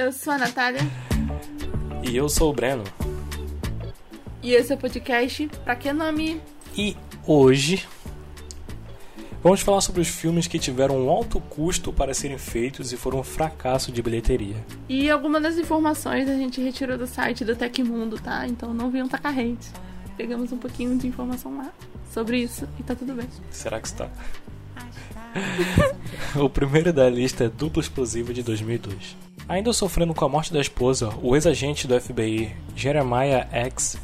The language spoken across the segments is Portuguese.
eu sou a Natália. E eu sou o Breno. E esse é o podcast Pra Que Nome? E hoje vamos falar sobre os filmes que tiveram um alto custo para serem feitos e foram um fracasso de bilheteria. E algumas das informações a gente retirou do site do Tecmundo, tá? Então não venham tacar hate. Pegamos um pouquinho de informação lá sobre isso e tá tudo bem. Será que está? o primeiro da lista é Duplo Explosivo de 2002. Ainda sofrendo com a morte da esposa, o ex-agente do FBI, Jeremiah X,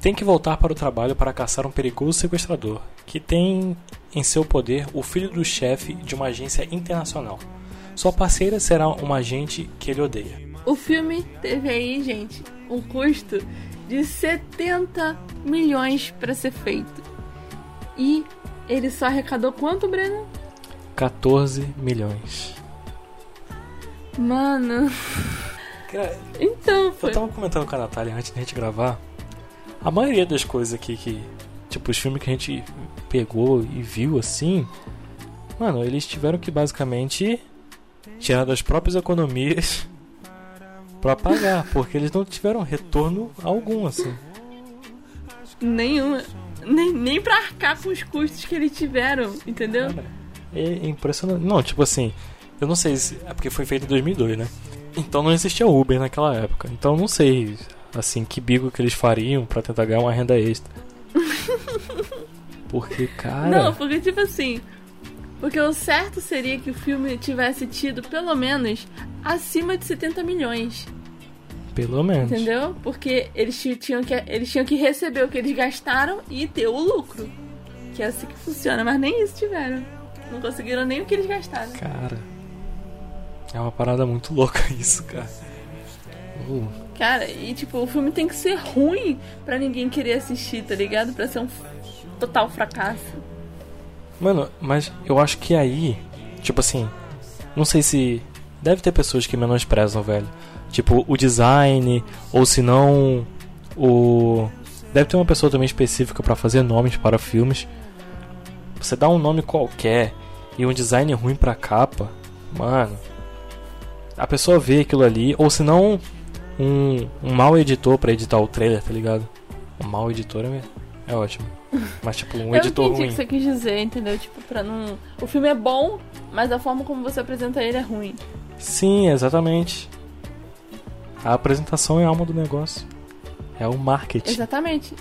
tem que voltar para o trabalho para caçar um perigoso sequestrador, que tem em seu poder o filho do chefe de uma agência internacional. Sua parceira será uma agente que ele odeia. O filme teve aí, gente, um custo de 70 milhões para ser feito. E ele só arrecadou quanto, Breno? 14 milhões. Mano. Cara, Então, foi. eu tava comentando com a Natália antes da gente gravar. A maioria das coisas aqui que. Tipo, os filmes que a gente pegou e viu assim. Mano, eles tiveram que basicamente tirar das próprias economias pra pagar. Porque eles não tiveram retorno algum, assim. Nenhuma. Nem, nem pra arcar com os custos que eles tiveram, entendeu? Cara, é impressionante. Não, tipo assim, eu não sei se. É porque foi feito em 2002, né? Então não existia Uber naquela época. Então eu não sei, assim, que bico que eles fariam pra tentar ganhar uma renda extra. Porque, cara. Não, porque tipo assim. Porque o certo seria que o filme tivesse tido pelo menos acima de 70 milhões. Pelo menos. Entendeu? Porque eles ti- tinham que, eles tinham que receber o que eles gastaram e ter o lucro. Que é assim que funciona, mas nem isso tiveram. Não conseguiram nem o que eles gastaram. Cara. É uma parada muito louca isso, cara. Uh, Cara, e tipo, o filme tem que ser ruim pra ninguém querer assistir, tá ligado? Pra ser um total fracasso. Mano, mas eu acho que aí, tipo assim, não sei se deve ter pessoas que menosprezam, velho. Tipo, o design, ou se não o deve ter uma pessoa também específica pra fazer nomes para filmes. Você dá um nome qualquer e um design ruim pra capa, mano. A pessoa vê aquilo ali, ou se não um, um mau editor pra editar o trailer, tá ligado? Um mau editor é, é ótimo. Mas tipo, um Eu editor entendi o ruim. que você quis dizer, entendeu? Tipo, pra não. O filme é bom, mas a forma como você apresenta ele é ruim. Sim, exatamente. A apresentação é a alma do negócio. É o marketing. Exatamente.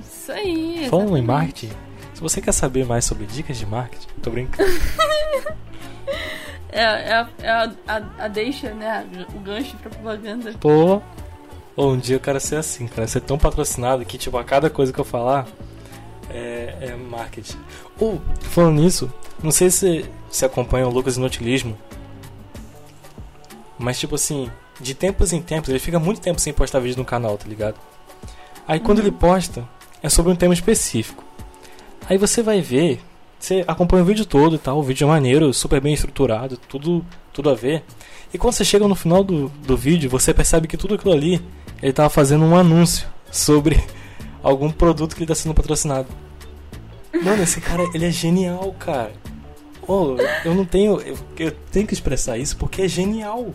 Isso aí. Falando em exatamente. marketing, se você quer saber mais sobre dicas de marketing, tô brincando. É, é, a, é a, a, a deixa, né? O gancho pra propaganda. Pô, um dia eu quero ser assim, cara, ser tão patrocinado que tipo a cada coisa que eu falar é, é marketing. Ou falando nisso, não sei se se acompanha o Lucas Inutilismo, mas tipo assim, de tempos em tempos ele fica muito tempo sem postar vídeo no canal, tá ligado? Aí quando ele posta é sobre um tema específico. Aí você vai ver, você acompanha o vídeo todo e tal, o vídeo é maneiro, super bem estruturado, tudo tudo a ver. E quando você chega no final do, do vídeo, você percebe que tudo aquilo ali, ele tava fazendo um anúncio sobre algum produto que ele tá sendo patrocinado. Mano, esse cara, ele é genial, cara. Oh, eu não tenho. Eu, eu tenho que expressar isso porque é genial.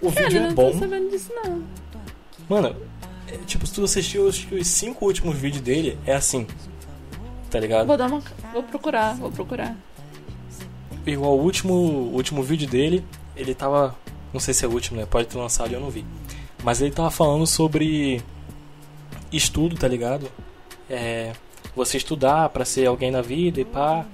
O Cara, vídeo eu é não bom. tô sabendo disso, não. Mano, é, tipo, se tu assistiu os, os cinco últimos vídeos dele, é assim. Tá ligado? Vou dar uma. Vou procurar, vou procurar. Igual o último, o último vídeo dele, ele tava. Não sei se é o último, né? Pode ter lançado e eu não vi. Mas ele tava falando sobre estudo, tá ligado? É, você estudar pra ser alguém na vida e pá.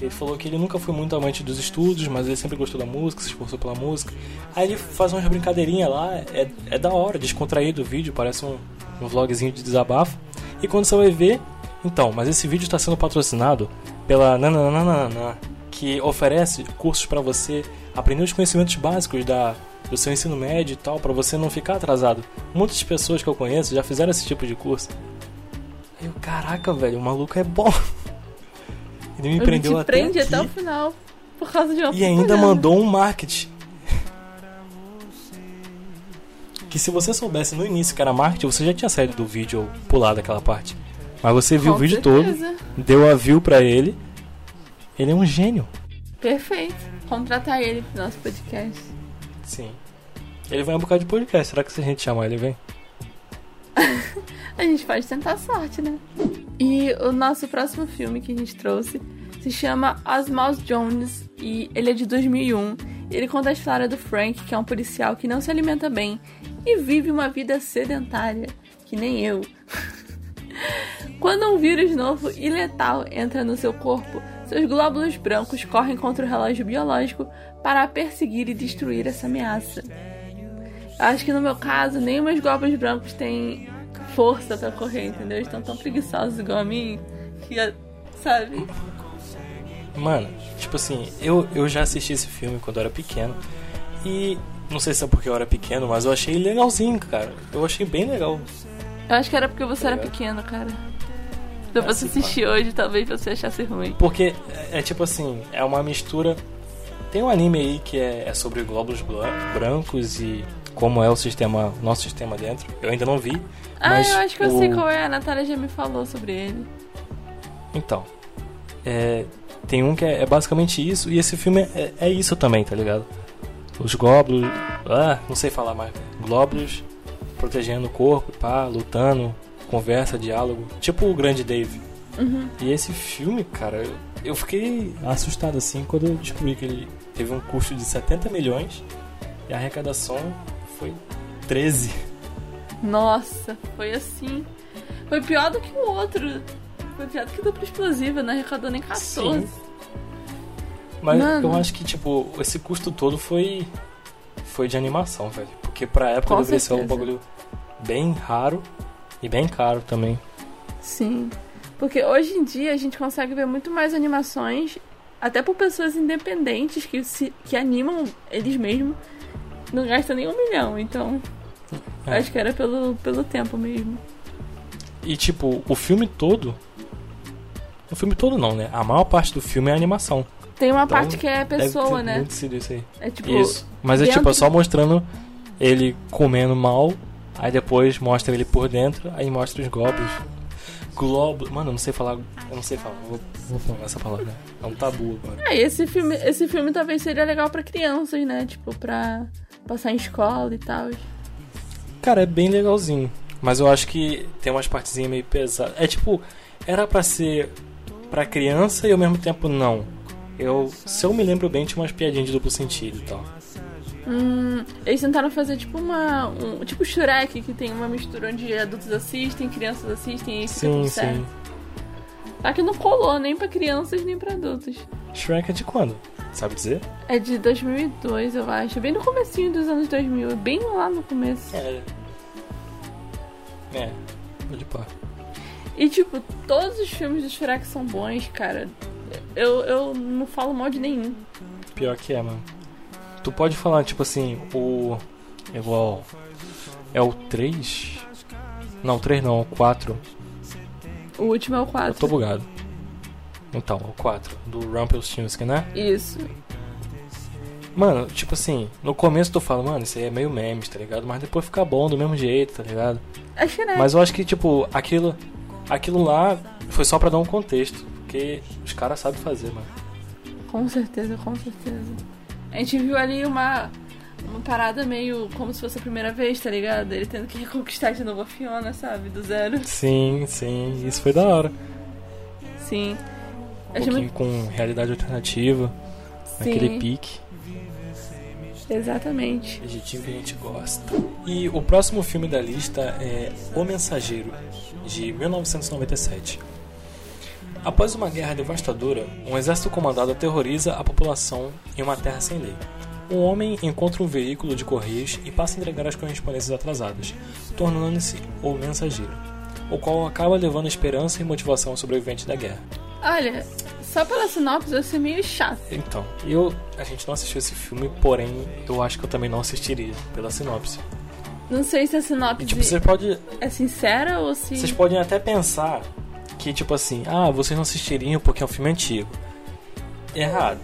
Ele falou que ele nunca foi muito amante dos estudos, mas ele sempre gostou da música, se esforçou pela música. Aí ele faz umas brincadeirinhas lá, é, é da hora, descontraído o vídeo, parece um, um vlogzinho de desabafo. E quando você vai ver, então, mas esse vídeo está sendo patrocinado pela Nananana, que oferece cursos para você aprender os conhecimentos básicos da, do seu ensino médio e tal, para você não ficar atrasado. Muitas pessoas que eu conheço já fizeram esse tipo de curso. Aí eu, caraca, velho, o maluco é bom. Ele me Ele prendeu até prende aqui. até o final. Por causa de uma E ainda mandou um marketing. Que se você soubesse no início que era marketing, você já tinha saído do vídeo ou pulado aquela parte. Mas você viu Com o vídeo certeza. todo, deu a view pra ele. Ele é um gênio. Perfeito. Contratar ele pro nosso podcast. Sim. Ele vem um bocado de podcast. Será que se a gente chamar ele vem? a gente pode tentar sorte, né? E o nosso próximo filme que a gente trouxe se chama Osmouse Jones e ele é de 2001. Ele conta a história do Frank, que é um policial que não se alimenta bem e vive uma vida sedentária, que nem eu. Quando um vírus novo e letal entra no seu corpo, seus glóbulos brancos correm contra o relógio biológico para perseguir e destruir essa ameaça. Acho que no meu caso, nem meus glóbulos brancos têm força para correr, entendeu? Eles estão tão preguiçosos igual a mim que, sabe? Mano, tipo assim, eu, eu já assisti esse filme quando eu era pequeno e não sei se é porque eu era pequeno, mas eu achei legalzinho, cara. Eu achei bem legal. Eu acho que era porque você era pequeno, cara. Se você assistir hoje, talvez você achasse ruim. Porque é, é, tipo assim, é uma mistura. Tem um anime aí que é, é sobre glóbulos brancos e como é o sistema, nosso sistema dentro. Eu ainda não vi. Ah, eu acho que eu sei qual é. A Natália já me falou sobre ele. Então, é, tem um que é, é, basicamente isso e esse filme é, é, isso também, tá ligado? Os glóbulos, ah, não sei falar mais. Glóbulos protegendo o corpo, pá, lutando, conversa, diálogo, tipo o Grande Dave. Uhum. E esse filme, cara, eu fiquei assustado assim quando eu descobri que ele teve um custo de 70 milhões e a arrecadação foi 13. Nossa, foi assim. Foi pior do que o outro. Foi pior do que dupla explosiva, não arrecadou nem 14. Sim. Mas Mano. eu acho que, tipo, esse custo todo foi. Foi de animação, velho. Porque pra época deveria ser um bagulho bem raro e bem caro também. Sim. Porque hoje em dia a gente consegue ver muito mais animações, até por pessoas independentes que, se, que animam eles mesmos. Não gastam nem um milhão, então. É. Acho que era pelo, pelo tempo mesmo. E tipo, o filme todo. O filme todo não, né? A maior parte do filme é animação. Tem uma então, parte que é pessoa, né? Muito isso aí. É tipo. Isso. Mas é tipo, é só mostrando ele comendo mal, aí depois mostra ele por dentro, aí mostra os globos. Globo. Mano, eu não sei falar. Eu não sei falar. Vou, vou falar essa palavra. É um tabu agora. É, esse filme, esse filme talvez seria legal para crianças, né? Tipo, pra passar em escola e tal. Cara, é bem legalzinho. Mas eu acho que tem umas partezinhas meio pesadas. É tipo, era para ser para criança e ao mesmo tempo não. Eu, se eu me lembro bem, tinha umas piadinhas de duplo sentido e tal. Hum, eles tentaram fazer tipo uma. Um, tipo Shrek, que tem uma mistura onde adultos assistem, crianças assistem e sim, certo. Sim. Só que não colou nem pra crianças nem pra adultos. Shrek é de quando? Sabe dizer? É de 2002, eu acho. Bem no comecinho dos anos 2000. Bem lá no começo. É. É. Pode pá. E tipo, todos os filmes do Shrek são bons, cara. Eu, eu não falo mal de nenhum. Pior que é, mano. Tu pode falar, tipo assim, o. Igual. É o 3? Não, o 3 não, o 4. O último é o 4. Eu tô bugado. Então, o 4, do Rumpelstiltskin, né? Isso. Mano, tipo assim, no começo tu fala, mano, isso aí é meio memes, tá ligado? Mas depois fica bom do mesmo jeito, tá ligado? É Shrek. Mas eu acho que, tipo, aquilo, aquilo lá foi só pra dar um contexto. Porque os caras sabem fazer, mano. Com certeza, com certeza. A gente viu ali uma, uma parada meio como se fosse a primeira vez, tá ligado? Ele tendo que reconquistar de novo a Fiona, sabe? Do zero. Sim, sim. Isso foi da hora. Sim. Um pouquinho muito... com realidade alternativa. Sim. Naquele pique. Exatamente. Jeitinho que a gente gosta. E o próximo filme da lista é O Mensageiro, de 1997. Após uma guerra devastadora, um exército comandado aterroriza a população em uma terra sem lei. Um homem encontra um veículo de correios e passa a entregar as correspondências atrasadas, tornando-se o mensageiro, o qual acaba levando esperança e motivação ao sobrevivente da guerra. Olha, só pela sinopse eu ser meio chato. Então, eu a gente não assistiu esse filme, porém eu acho que eu também não assistiria pela sinopse. Não sei se a sinopse tipo, você pode... é sincera ou se. Vocês podem até pensar que, tipo assim, ah, vocês não assistiriam porque é um filme antigo. Errado.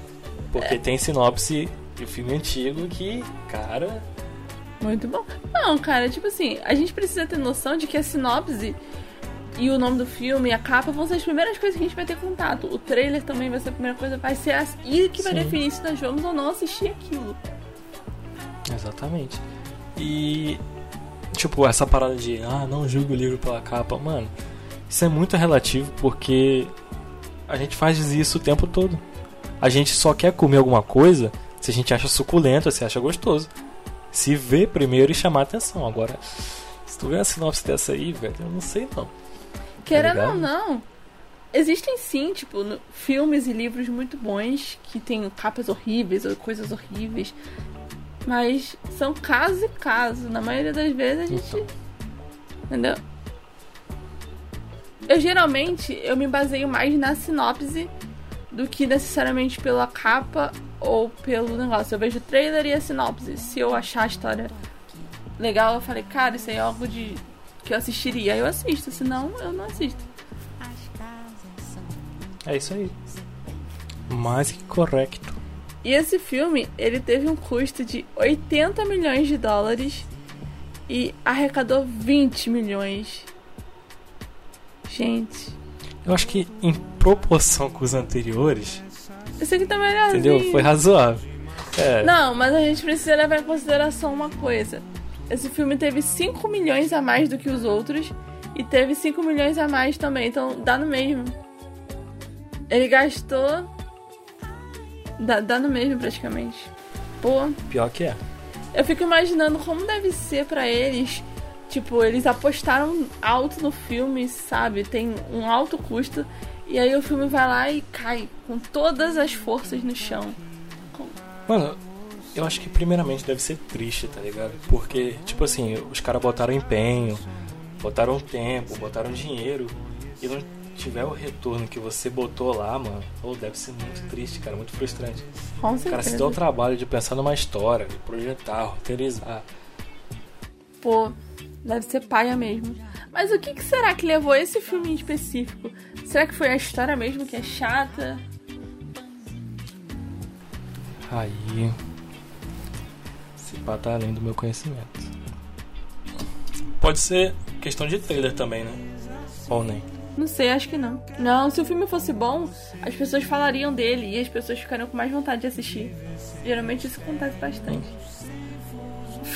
Porque é. tem sinopse de filme antigo que, cara. Muito bom. Não, cara, tipo assim, a gente precisa ter noção de que a sinopse e o nome do filme e a capa vão ser as primeiras coisas que a gente vai ter contato. O trailer também vai ser a primeira coisa, vai ser as... e que vai Sim. definir se nós vamos ou não assistir aquilo. Exatamente. E, tipo, essa parada de, ah, não julgo o livro pela capa, mano, isso é muito relativo porque a gente faz isso o tempo todo. A gente só quer comer alguma coisa se a gente acha suculento, se acha gostoso. Se vê primeiro e chamar atenção. Agora, se tu vê a sinopse dessa aí, velho, eu não sei não. Querendo tá ou não, existem sim, tipo, no, filmes e livros muito bons que tem capas horríveis ou coisas horríveis. Mas são casos e casos. Na maioria das vezes a gente. Então. Entendeu? Eu geralmente eu me baseio mais na sinopse do que necessariamente pela capa ou pelo negócio. Eu vejo o trailer e a sinopse. Se eu achar a história legal, eu falei, cara, isso aí é algo de que eu assistiria. Aí eu assisto, senão eu não assisto. É isso aí. Mais que correto. E esse filme, ele teve um custo de 80 milhões de dólares e arrecadou 20 milhões. Gente. Eu acho que em proporção com os anteriores. Esse aqui tá melhorzinho. Entendeu? Foi razoável. É. Não, mas a gente precisa levar em consideração uma coisa. Esse filme teve 5 milhões a mais do que os outros. E teve 5 milhões a mais também. Então dá no mesmo. Ele gastou. Dá, dá no mesmo praticamente. Pô. Pior que é. Eu fico imaginando como deve ser para eles Tipo, eles apostaram alto no filme, sabe? Tem um alto custo. E aí o filme vai lá e cai com todas as forças no chão. Mano, eu acho que primeiramente deve ser triste, tá ligado? Porque, tipo assim, os caras botaram empenho, botaram tempo, botaram dinheiro e não tiver o retorno que você botou lá, mano, ou deve ser muito triste, cara, muito frustrante. Com certeza. O cara se deu o trabalho de pensar numa história, de projetar, roteirizar. Pô, Deve ser paia mesmo. Mas o que, que, será que levou esse filme em específico? Será que foi a história mesmo que é chata? Aí. Esse pá tá além do meu conhecimento. Pode ser questão de trailer também, né? Ou nem? Não sei, acho que não. Não, se o filme fosse bom, as pessoas falariam dele e as pessoas ficariam com mais vontade de assistir. Geralmente isso acontece bastante. Hum.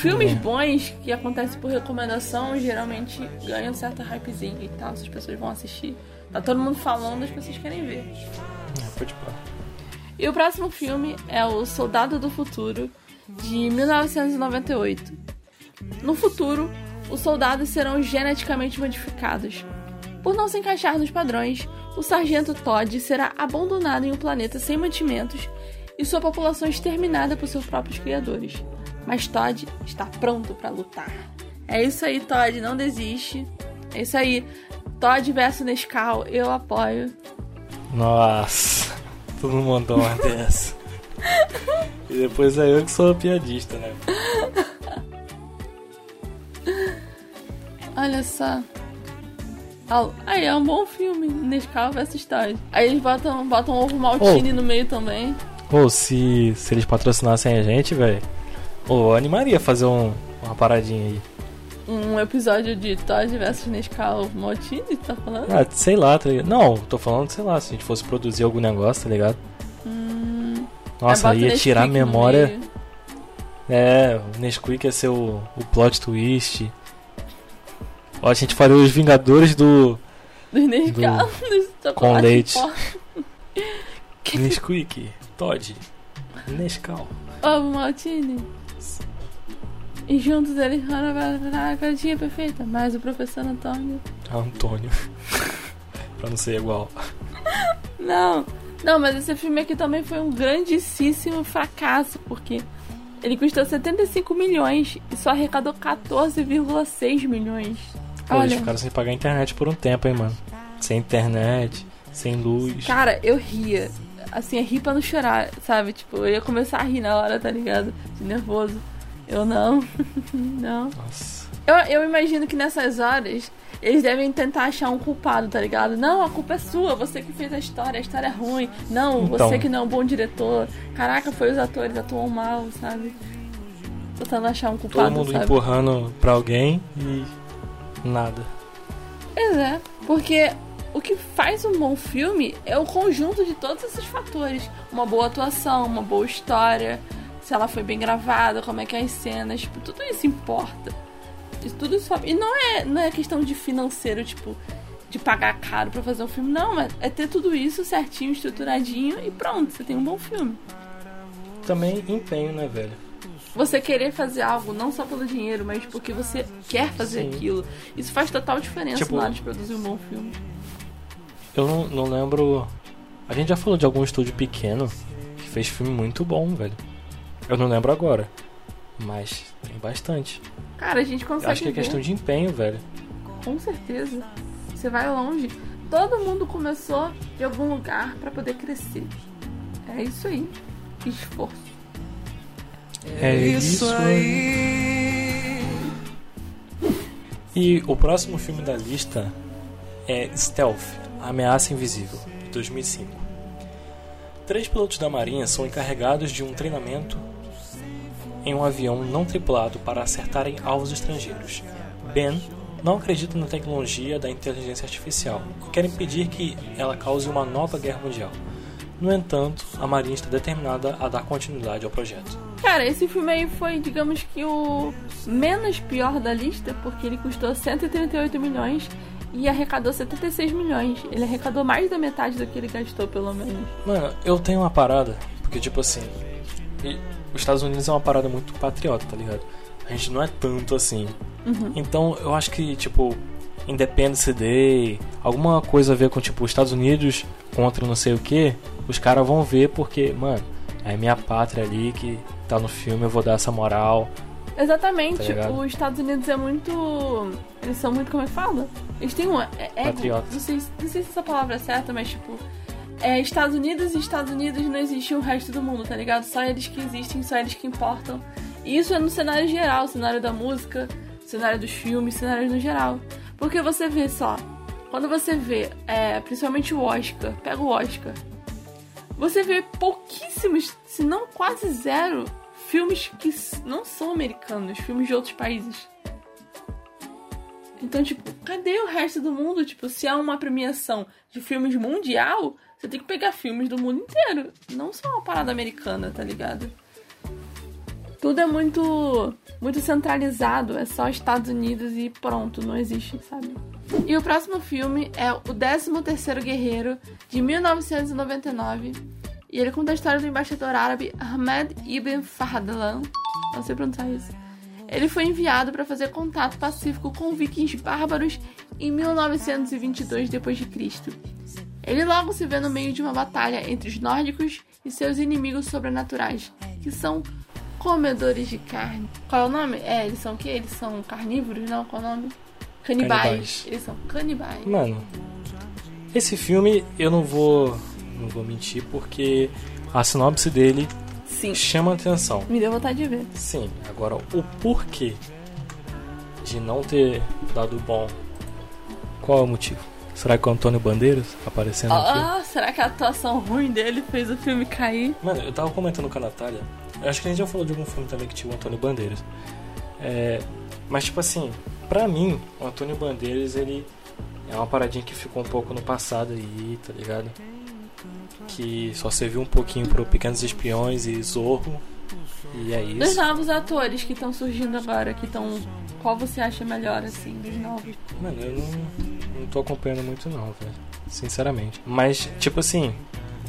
Filmes é. bons que acontecem por recomendação geralmente ganham certa hypezinho e tal, as pessoas vão assistir. Tá todo mundo falando, as pessoas querem ver. É, pode pôr. E o próximo filme é O Soldado do Futuro, de 1998. No futuro, os soldados serão geneticamente modificados. Por não se encaixar nos padrões, o sargento Todd será abandonado em um planeta sem mantimentos e sua população exterminada por seus próprios criadores mas Todd está pronto para lutar. É isso aí, Todd, não desiste. É isso aí. Todd versus Nescau, eu apoio. Nossa, todo mundo mandou uma dessa. e depois é eu que sou piadista, né? Olha só. Aí é um bom filme, Nescau versus Todd. Aí eles botam, botam ovo maltine oh. no meio também. Ou oh, se, se eles patrocinassem a gente, velho Ô, oh, animaria fazer um, uma paradinha aí. Um episódio de Todd vs Nescau Maltini, tá falando? Ah, sei lá, tá ligado? Não, tô falando, sei lá, se a gente fosse produzir algum negócio, tá ligado? Hum, Nossa, ia tirar a memória. É, o Nesquik ia ser o, o plot twist. Ó, a gente faria os Vingadores do. Do Nescau, do... com leite. Nesquik, Todd, Nescau. Ovo Maltini. E juntos eles a gatinha perfeita. Mas o professor Antônio. Antônio. pra não ser igual. Não. Não, mas esse filme aqui também foi um grandíssimo fracasso, porque ele custou 75 milhões e só arrecadou 14,6 milhões. Pô, Olha, eles ficaram sem pagar a internet por um tempo, hein, mano. Sem internet, sem luz. Cara, eu ria. Assim, é rir pra não chorar, sabe? Tipo, eu ia começar a rir na hora, tá ligado? De nervoso. Eu não. não. Nossa. Eu, eu imagino que nessas horas eles devem tentar achar um culpado, tá ligado? Não, a culpa é sua, você que fez a história, a história é ruim. Não, então... você que não é um bom diretor. Caraca, foi os atores, atuam mal, sabe? Tentando achar um culpado. Todo mundo sabe? empurrando pra alguém e nada. Pois é, porque o que faz um bom filme é o conjunto de todos esses fatores. Uma boa atuação, uma boa história, se ela foi bem gravada, como é que é as cenas, tipo, tudo isso importa. Isso, tudo isso. E não é, não é questão de financeiro, tipo, de pagar caro para fazer um filme, não, é, é ter tudo isso certinho, estruturadinho e pronto, você tem um bom filme. Também empenho, né, velho? Você querer fazer algo não só pelo dinheiro, mas porque você quer fazer Sim. aquilo. Isso faz total diferença Tipo- na hora de produzir um bom filme. Eu não, não lembro. A gente já falou de algum estúdio pequeno que fez filme muito bom, velho. Eu não lembro agora. Mas tem bastante. Cara, a gente Eu consegue acho que é ver, questão de empenho, velho. com certeza. Você vai longe. Todo mundo começou de algum lugar pra poder crescer. É isso aí. Esforço. É isso E o próximo filme da lista é Stealth, Ameaça Invisível, de 2005. Três pilotos da Marinha são encarregados de um treinamento em um avião não tripulado para acertarem alvos estrangeiros. Ben não acredita na tecnologia da inteligência artificial e quer impedir que ela cause uma nova guerra mundial. No entanto, a Marinha está determinada a dar continuidade ao projeto. Cara, esse filme aí foi, digamos que o menos pior da lista, porque ele custou 138 milhões e arrecadou 76 milhões. Ele arrecadou mais da metade do que ele gastou, pelo menos. Mano, eu tenho uma parada, porque tipo assim, os Estados Unidos é uma parada muito patriota, tá ligado? A gente não é tanto assim. Uhum. Então eu acho que, tipo, Independence Day, alguma coisa a ver com, tipo, os Estados Unidos contra não sei o que, os caras vão ver porque, mano, é minha pátria ali que tá no filme, eu vou dar essa moral. Exatamente. Tá ligado? os Estados Unidos é muito. Eles são muito, como é que fala? Eles têm um. É. Patriota. Não sei, não sei se essa palavra é certa, mas tipo. É Estados Unidos e Estados Unidos não existe o resto do mundo, tá ligado? Só eles que existem, só eles que importam. E isso é no cenário geral, cenário da música, cenário dos filmes, cenário no geral. Porque você vê só, quando você vê, é, principalmente o Oscar, pega o Oscar, você vê pouquíssimos, se não quase zero, filmes que não são americanos, filmes de outros países. Então, tipo, cadê o resto do mundo? Tipo, se há uma premiação de filmes mundial, você tem que pegar filmes do mundo inteiro. Não só uma parada americana, tá ligado? Tudo é muito muito centralizado, é só Estados Unidos e pronto, não existe, sabe? E o próximo filme é o 13º Guerreiro, de 1999. E ele conta a história do embaixador árabe Ahmed Ibn Fahadlan. Não sei pronunciar isso. Ele foi enviado para fazer contato pacífico com vikings bárbaros em 1922 d.C. Ele logo se vê no meio de uma batalha entre os nórdicos e seus inimigos sobrenaturais, que são comedores de carne. Qual é o nome? É, eles são o quê? Eles são carnívoros, não? Qual é o nome? Canibais. Canibais. Eles são canibais. Mano, esse filme eu não vou não vou mentir porque a sinopse dele Sim. chama atenção. Me deu vontade de ver. Sim, agora o porquê de não ter dado bom. Qual é o motivo? Será que o Antônio Bandeiras aparecendo no filme? Ah, será que a atuação ruim dele fez o filme cair? Mano, eu tava comentando com a Natália. Eu acho que a gente já falou de algum filme também que tinha o Antônio Bandeiras. É, mas tipo assim, pra mim, o Antônio Bandeiras ele é uma paradinha que ficou um pouco no passado aí, tá ligado? Que só serviu um pouquinho pro Pequenos Espiões e Zorro. E é Dos isso. novos atores que estão surgindo agora, que estão. Qual você acha melhor, assim, dos novos? Mano, eu não, não tô acompanhando muito não, velho. Sinceramente. Mas, tipo assim,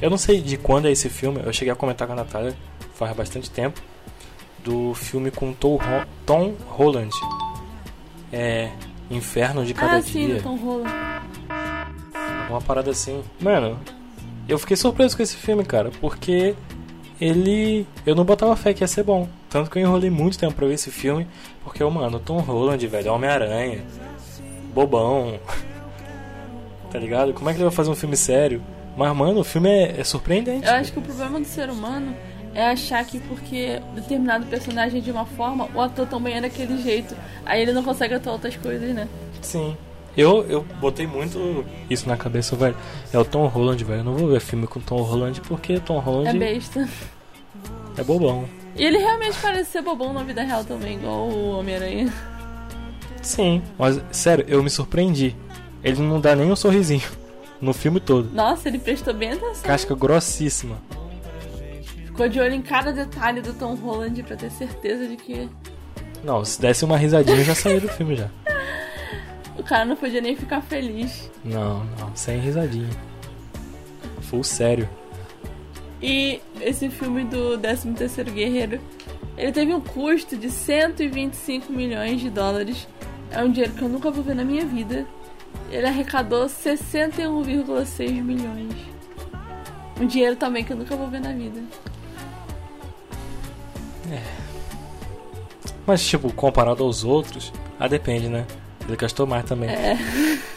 eu não sei de quando é esse filme. Eu cheguei a comentar com a Natália faz bastante tempo. Do filme com Tom, Tom Holland. É. Inferno de Cada ah, sim, Dia. Tom Holland. Uma parada assim. Mano, eu fiquei surpreso com esse filme, cara. Porque ele. Eu não botava fé que ia ser bom. Tanto que eu enrolei muito tempo pra ver esse filme. Porque, mano, Tom Holland, velho, é Homem-Aranha. Bobão. tá ligado? Como é que ele vai fazer um filme sério? Mas, mano, o filme é, é surpreendente. Eu acho que o problema do ser humano é achar que porque determinado personagem é de uma forma, o ator também é daquele jeito. Aí ele não consegue atuar outras coisas, né? Sim. Eu, eu botei muito isso na cabeça, velho. É o Tom Holland, velho. Eu não vou ver filme com Tom Holland porque Tom É Holland besta. é bobão. E ele realmente parece ser bobão na vida real também, igual o Homem-Aranha. Sim, mas sério, eu me surpreendi. Ele não dá nem um sorrisinho no filme todo. Nossa, ele prestou bem atenção. Casca grossíssima. Ficou de olho em cada detalhe do Tom Holland pra ter certeza de que. Não, se desse uma risadinha já saiu do filme já. O cara não podia nem ficar feliz. Não, não, sem risadinha. Full sério. E esse filme do 13º Guerreiro, ele teve um custo de 125 milhões de dólares. É um dinheiro que eu nunca vou ver na minha vida. Ele arrecadou 61,6 milhões. Um dinheiro também que eu nunca vou ver na vida. É. Mas, tipo, comparado aos outros, ah, depende, né? Ele gastou mais também. É.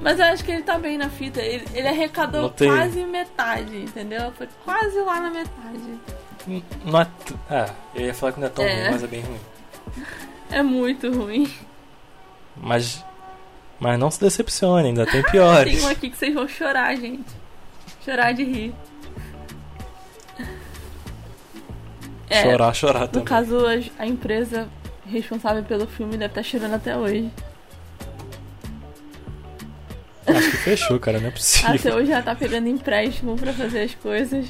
Mas eu acho que ele tá bem na fita. Ele, ele arrecadou Não tem- quase metade, entendeu? Foi quase lá na metade. Não é ah, eu ia falar que não é tão É. ruim, mas é bem ruim. É muito ruim. Mas, mas não se decepcione, ainda tem Tem piores. um aqui que vocês vão chorar, gente. Chorar de rir. É, Chorar, chorar No também. caso, a- a empresa responsável pelo filme deve estar chorando até hoje. Acho que fechou, cara, não é Até possível. hoje já tá pegando empréstimo pra fazer as coisas.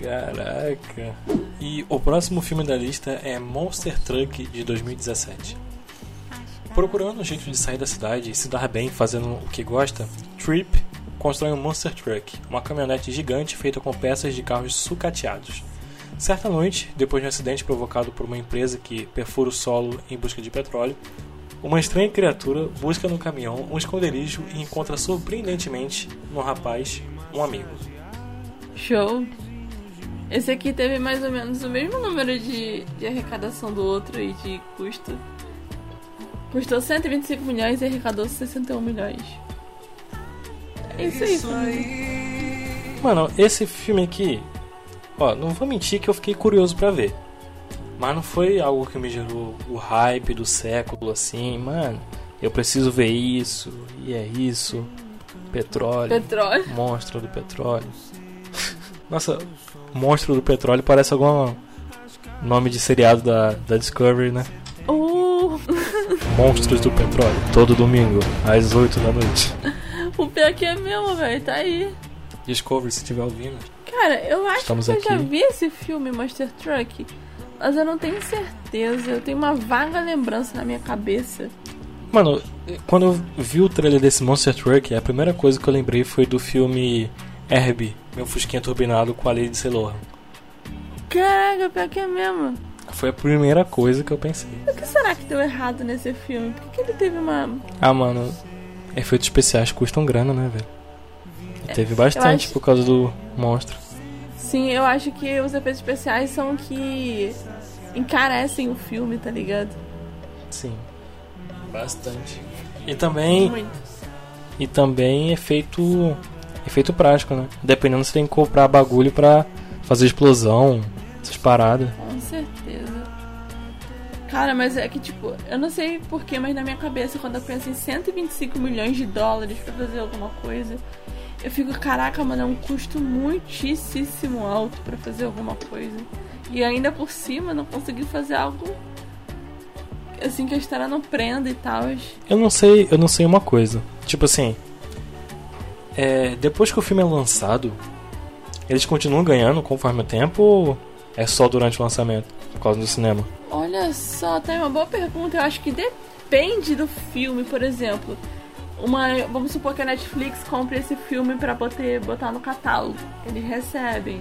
Caraca. E o próximo filme da lista é Monster Truck de 2017. Procurando um jeito de sair da cidade e se dar bem fazendo o que gosta, Trip constrói um Monster Truck, uma caminhonete gigante feita com peças de carros sucateados. Certa noite, depois de um acidente provocado por uma empresa que perfura o solo em busca de petróleo, uma estranha criatura busca no caminhão um esconderijo e encontra surpreendentemente no rapaz um amigo. Show. Esse aqui teve mais ou menos o mesmo número de, de arrecadação do outro e de custo. Custou 125 milhões e arrecadou 61 milhões. É isso aí, família. Mano, esse filme aqui, ó, não vou mentir que eu fiquei curioso pra ver. Mas não foi algo que me gerou o hype do século assim, mano. Eu preciso ver isso, e é isso. Petróleo, Petróleo. monstro do petróleo. Nossa, monstro do petróleo parece algum nome de seriado da, da Discovery, né? Monstros do petróleo, todo domingo, às 8 da noite. o pior que é mesmo, velho. Tá aí. Discovery, se estiver ouvindo. Cara, eu acho Estamos que eu já aqui. vi esse filme, Monster Truck. Mas eu não tenho certeza. Eu tenho uma vaga lembrança na minha cabeça. Mano, quando eu vi o trailer desse Monster Truck, a primeira coisa que eu lembrei foi do filme Herbie, meu fusquinha turbinado com a Lindsay Lohan. Caraca, pior que é mesmo. Foi a primeira coisa que eu pensei. O que será que deu errado nesse filme? Por que, que ele teve uma. Ah, mano, efeitos especiais custam grana, né, velho? E teve bastante É, acho- por causa do monstro. Sim, eu acho que os efeitos especiais são que encarecem o filme, tá ligado? Sim. Bastante. E também, Muito. e também efeito efeito prático, né? Dependendo você tem que comprar bagulho pra fazer explosão, essas paradas. Cara, mas é que, tipo, eu não sei porquê, mas na minha cabeça, quando eu penso em 125 milhões de dólares pra fazer alguma coisa, eu fico, caraca, mano, é um custo muitíssimo alto pra fazer alguma coisa. E ainda por cima, não consegui fazer algo assim que a história não prenda e tal. Eu não sei, eu não sei uma coisa. Tipo assim, é, depois que o filme é lançado, eles continuam ganhando conforme o tempo ou é só durante o lançamento, por causa do cinema? Olha só, tá uma boa pergunta. Eu acho que depende do filme, por exemplo. Uma, vamos supor que a Netflix compre esse filme pra poder botar no catálogo. Eles recebem.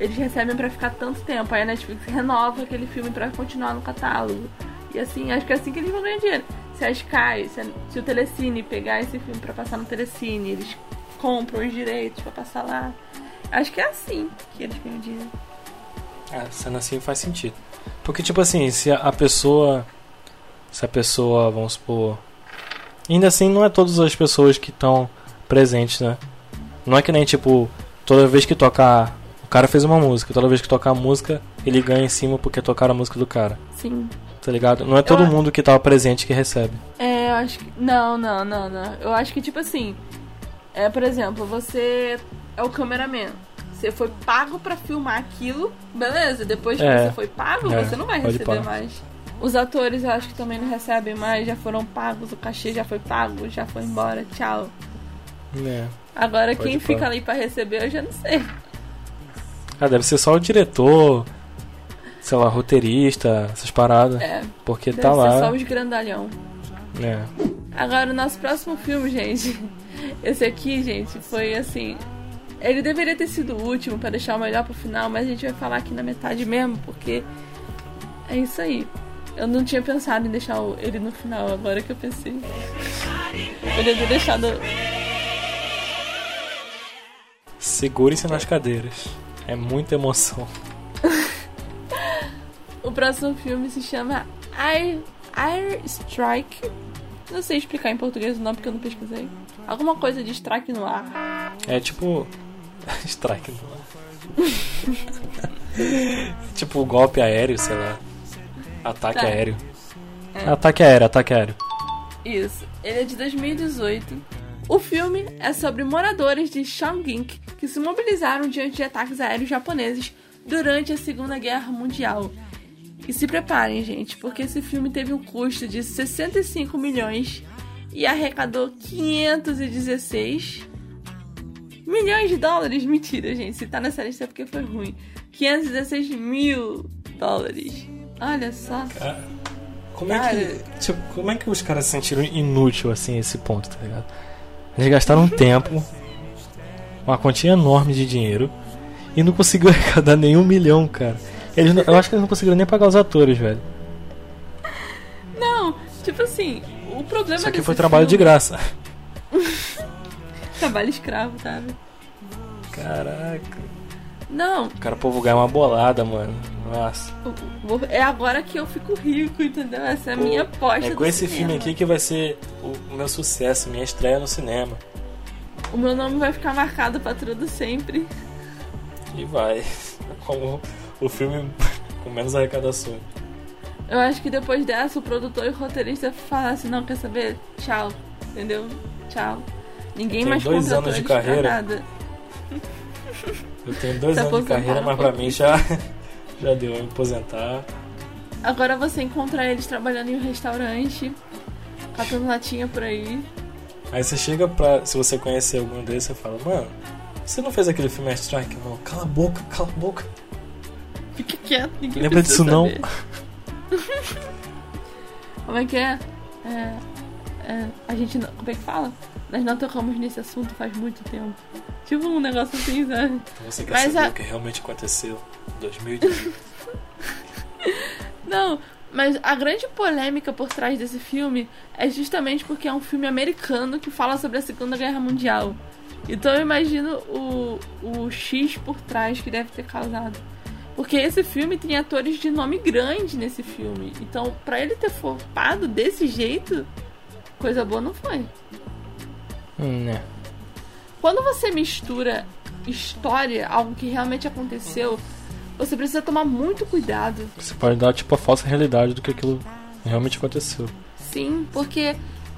Eles recebem pra ficar tanto tempo. Aí a Netflix renova aquele filme pra continuar no catálogo. E assim, acho que é assim que eles vão ganhar dinheiro. Se a Sky, se, a- se o Telecine pegar esse filme pra passar no Telecine, eles compram os direitos pra passar lá. Acho que é assim que eles ganham dinheiro. Ah, sendo assim faz sentido. Porque, tipo assim, se a, pessoa. Se a pessoa, vamos supor. Ainda assim, não é todas as pessoas que estão presentes, né? Não é que nem, tipo, toda vez que tocar. O cara fez uma música, toda vez que tocar a música, ele ganha em cima porque tocaram a música do cara. Sim. Tá ligado? Não é todo Eu- mundo que tava presente que recebe. É, eu acho que. Não, não, não, não. Eu acho que, tipo assim. É, por exemplo, você é o cameraman. Você foi pago pra filmar aquilo, beleza? Depois que É. você foi pago, É, você não vai receber mais. Os atores eu acho que também não recebem mais, já foram pagos, o cachê já foi pago, já foi embora, tchau. É. Agora quem fica ali pra receber eu já não sei. Ah, deve ser só o diretor, sei lá, roteirista, essas paradas. É, Porque deve tá ser lá. só os grandalhão. É. Agora, o nosso próximo filme, gente. Esse aqui, gente, foi assim. Ele deveria ter sido o último pra deixar o melhor pro final, mas a gente vai falar aqui na metade mesmo, porque é isso aí. Eu não tinha pensado em deixar o- ele no final, agora que eu pensei. Poderia ter deixado. Segure-se nas cadeiras. É muita emoção. O próximo filme se chama Air, Air Strike. Não sei explicar em português o nome porque eu não pesquisei. Alguma coisa de strike no ar. É tipo. Strike tipo golpe aéreo, sei lá. Ataque Tá. aéreo. Ataque aéreo, ataque aéreo. Isso. Ele é de 2018. O filme é sobre moradores de Chongqing que se mobilizaram diante de ataques aéreos japoneses durante a Segunda Guerra Mundial. E se preparem, gente, porque esse filme teve um custo de 65 milhões e arrecadou 516 milhões de dólares. Mentira, gente. Se tá nessa lista é porque foi ruim. 516 mil dólares. Olha só. Como é Cara. que. Tipo, como é que os caras se sentiram inútil assim esse ponto, tá ligado? Eles gastaram um tempo, uma quantia enorme de dinheiro e não conseguiu arrecadar nenhum milhão, cara. Eles não- eu acho que eles não conseguiram nem pagar os atores, velho. Não, tipo assim, o problema Isso aqui foi trabalho de filme- graça. Trabalho escravo, sabe? Caraca. Não, O cara, povo ganha uma bolada, mano. Nossa. é agora que eu fico rico, entendeu? Essa é a Pô, minha aposta. É com esse cinema. filme aqui que vai ser o, meu sucesso, minha estreia no cinema. O meu nome vai ficar marcado pra tudo sempre. E vai. Como o filme com menos arrecadações. Eu acho que depois dessa, o produtor e o roteirista falaram assim: não, quer saber? Tchau. Entendeu? Tchau. Ninguém mais dois anos de carreira. Eu tenho dois Se anos de carreira, aposentaram mas pra pouco. mim já, já deu me aposentar. Agora você encontra eles trabalhando em um restaurante, catando latinha por aí. Aí você chega pra. Se você conhecer algum deles, você fala, mano, você não fez aquele filme Strike? Não, cala a boca, cala a boca. Fique quieto, ninguém Lembra disso não? saber. Como é que é? É, é, A gente não. Como é que fala? Nós não tocamos nesse assunto faz muito tempo. Tipo um negócio assim, sabe? Você quer Mas saber a- o que realmente aconteceu em 2018? Não, mas a grande polêmica por trás desse filme é justamente porque é um filme americano que fala sobre a Segunda Guerra Mundial. Então eu imagino o, o X por trás que deve ter causado. Porque esse filme tem atores de nome grande nesse filme. Então, pra ele ter flopado desse jeito, coisa boa não foi. Né? Quando você mistura história, algo que realmente aconteceu, você precisa tomar muito cuidado. Você pode dar tipo a falsa realidade do que aquilo realmente aconteceu. Sim, porque